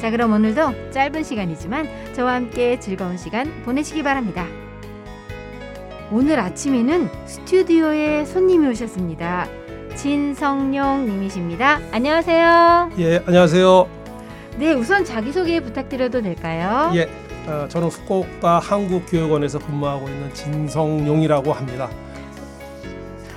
자 그럼 오늘도 짧은 시간이지만 저와 함께 즐거운 시간 보내시기 바랍니다. 오늘 아침에는 스튜디오에 손님이 오셨습니다. 진성용 님이십니다. 안녕하세요. 예, 안녕하세요. 네, 우선 자기소개 부탁드려도 될까요? 예, 어, 저는 후쿠오카 한국교육원에서 근무하고 있는 진성용이라고 합니다.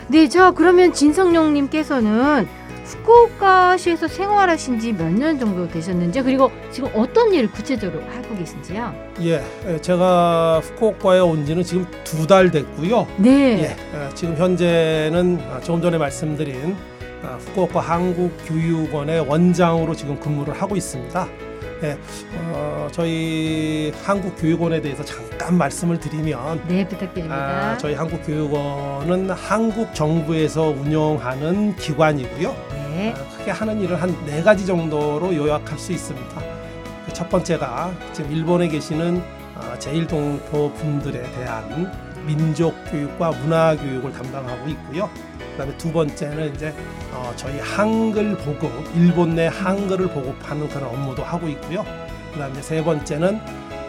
네, 저 그러면 진성용 님께서는 후쿠오카시에서 생활하신 지 몇 년 정도 되셨는지 그리고 지금 어떤 일을 구체적으로 하고 계신지요? 예, 예, 제가 후쿠오카에 온 지는 지금 두 달 됐고요. 네. 예, 어, 지금 현재는 아, 조금 전에 말씀드린 아, 후쿠오카 한국교육원의 원장으로 지금 근무를 하고 있습니다. 예, 어, 저희 한국교육원에 대해서 잠깐 말씀을 드리면 네, 부탁드립니다. 아, 저희 한국교육원은 한국 정부에서 운영하는 기관이고요. 네. 아, 크게 하는 일을 한 네 가지 정도로 요약할 수 있습니다. 그첫 번째가 지금 일본에 계시는 아, 제일동포 분들에 대한 민족 교육과 문화 교육을 담당하고 있고요. 그다음에 두 번째는 이제 어, 저희 한글 보급, 일본 내 한글을 보급하는 그런 업무도 하고 있고요. 그다음에 세 번째는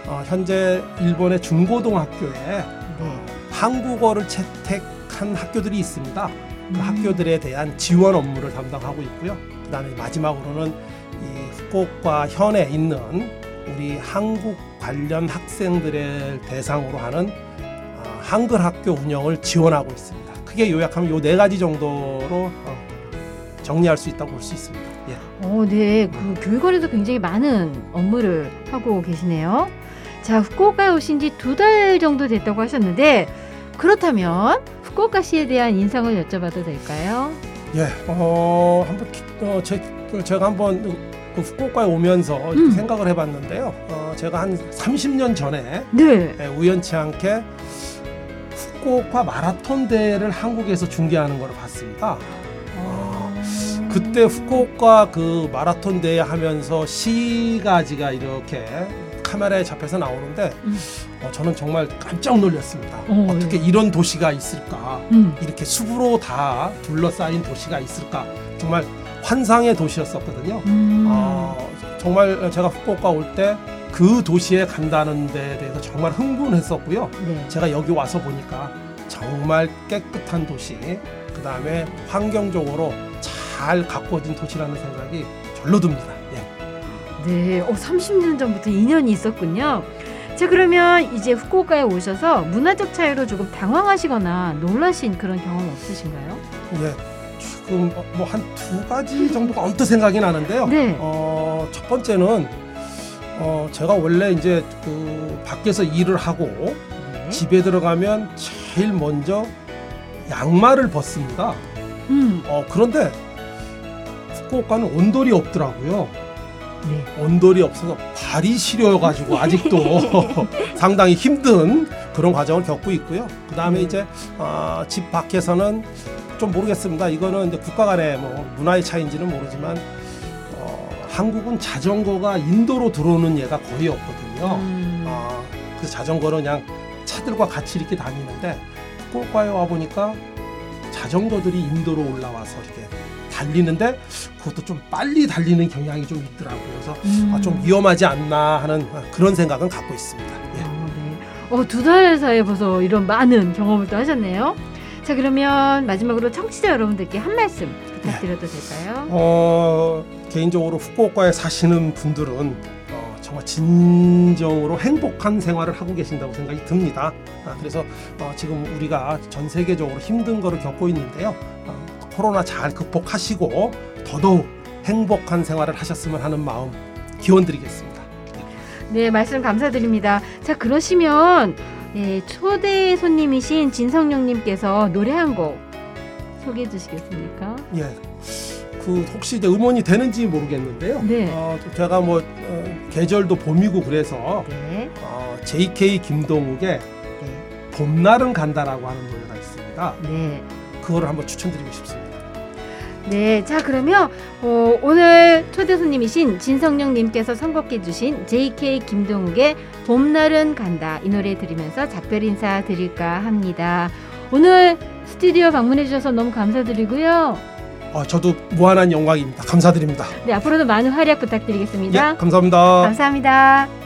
어, 현재 일본의 중고등학교에 네. 한국어를 채택한 학교들이 있습니다. 그 음. 학교들에 대한 지원 업무를 담당하고 있고요. 그다음에 마지막으로는 이 후쿠오카 현에 있는 우리 한국 관련 학생들을 대상으로 하는 아, 한글 학교 운영을 지원하고 있습니다. 크게 요약하면 요 네 가지 정도로 어, 정리할 수 있다고 볼 수 있습니다. 예. 어, 네. 그 교육원에서 굉장히 많은 업무를 하고 계시네요. 자, 후쿠오카에 오신 지 두 달 정도 됐다고 하셨는데 그렇다면 후쿠오카시에 대한 인상을 여쭤봐도 될까요? 예, 어, 한번 기- 어, 제, 그 제가 한번 그 후쿠오카에 오면서 음. 생각을 해봤는데요. 어, 제가 한 30년 전에 네. 예, 우연치 않게 후쿠오카 마라톤 대회를 한국에서 중계하는 걸 봤습니다. 어... 그때 후쿠오카 그 마라톤 대회 하면서 시가지가 이렇게 카메라에 잡혀서 나오는데 음. 어, 저는 정말 깜짝 놀랐습니다. 어, 어, 떻게 예. 이런 도시가 있을까? 음. 이렇게 숲으로 다 둘러싸인 도시가 있을까? 정말 환상의 도시였었거든요. 음. 어, 정말 제가 후쿠오카 올 때 그 도시에 간다는 데 대해서 정말 흥분했었고요. 네. 제가 여기 와서 보니까 정말 깨끗한 도시, 그 다음에 환경적으로 잘 가꾸어진 도시라는 생각이 절로 듭니다. 예. 네. 어, 30년 전부터 인연이 있었군요. 자, 그러면 이제 후쿠오카에 오셔서 문화적 차이로 조금 당황하시거나 놀라신 그런 경험 없으신가요? 예. 지금 뭐 한 두 가지 정도가 언뜻 생각이 나는데요. 네. 어, 첫 번째는 어, 제가 원래 이제 그 밖에서 일을 하고 네. 집에 들어가면 제일 먼저 양말을 벗습니다. 음. 어, 그런데 후쿠오카는 온돌이 없더라고요. 네. 온돌이 없어서 발이 시려가지고 아직도 상당히 힘든 그런 과정을 겪고 있고요. 그 다음에 네. 이제 어, 집 밖에서는 좀 모르겠습니다. 이거는 이제 국가 간의 뭐 문화의 차이인지는 모르지만 어, 한국은 자전거가 인도로 들어오는 예가 거의 없거든요. 음. 아, 그 자전거는 그냥 차들과 같이 이렇게 다니는데 후쿠오카에 와 보니까 자전거들이 인도로 올라와서 이렇게 달리는데 그것도 좀 빨리 달리는 경향이 좀 있더라고요. 그래서 음. 아, 좀 위험하지 않나 하는 그런 생각은 갖고 있습니다. 예. 어, 네. 어, 두 달 사이에 벌써 이런 많은 경험을 또 하셨네요. 자, 그러면 마지막으로 청취자 여러분들께 한 말씀 부탁드려도 될까요? 어, 개인적으로 후쿠오카에 사시는 분들은 어, 정말 진정으로 행복한 생활을 하고 계신다고 생각이 듭니다. 아, 그래서 어, 지금 우리가 전 세계적으로 힘든 거를 겪고 있는데요. 어, 코로나 잘 극복하시고 더더욱 행복한 생활을 하셨으면 하는 마음 기원 드리겠습니다. 네, 말씀 감사드립니다. 자, 그러시면 네, 초대 손님이신 진성용님께서 노래 한 곡 소개해 주시겠습니까? 예. 그 혹시 이제 음원이 되는지 모르겠는데요. 네. 어, 또 제가 뭐 어, 계절도 봄이고 그래서 네. 어, JK 김동욱의 네. 봄날은 간다라고 하는 노래가 있습니다. 네. 그거를 한번 추천드리고 싶습니다. 네, 자 그러면 어, 오늘 초대 손님이신 진성령님께서 선곡해 주신 JK 김동욱의 봄날은 간다 이 노래 들으면서 작별 인사 드릴까 합니다. 오늘 스튜디오 방문해 주셔서 너무 감사드리고요. 어, 저도 무한한 영광입니다. 감사드립니다. 네, 앞으로도 많은 활약 부탁드리겠습니다. 예, 감사합니다. 감사합니다.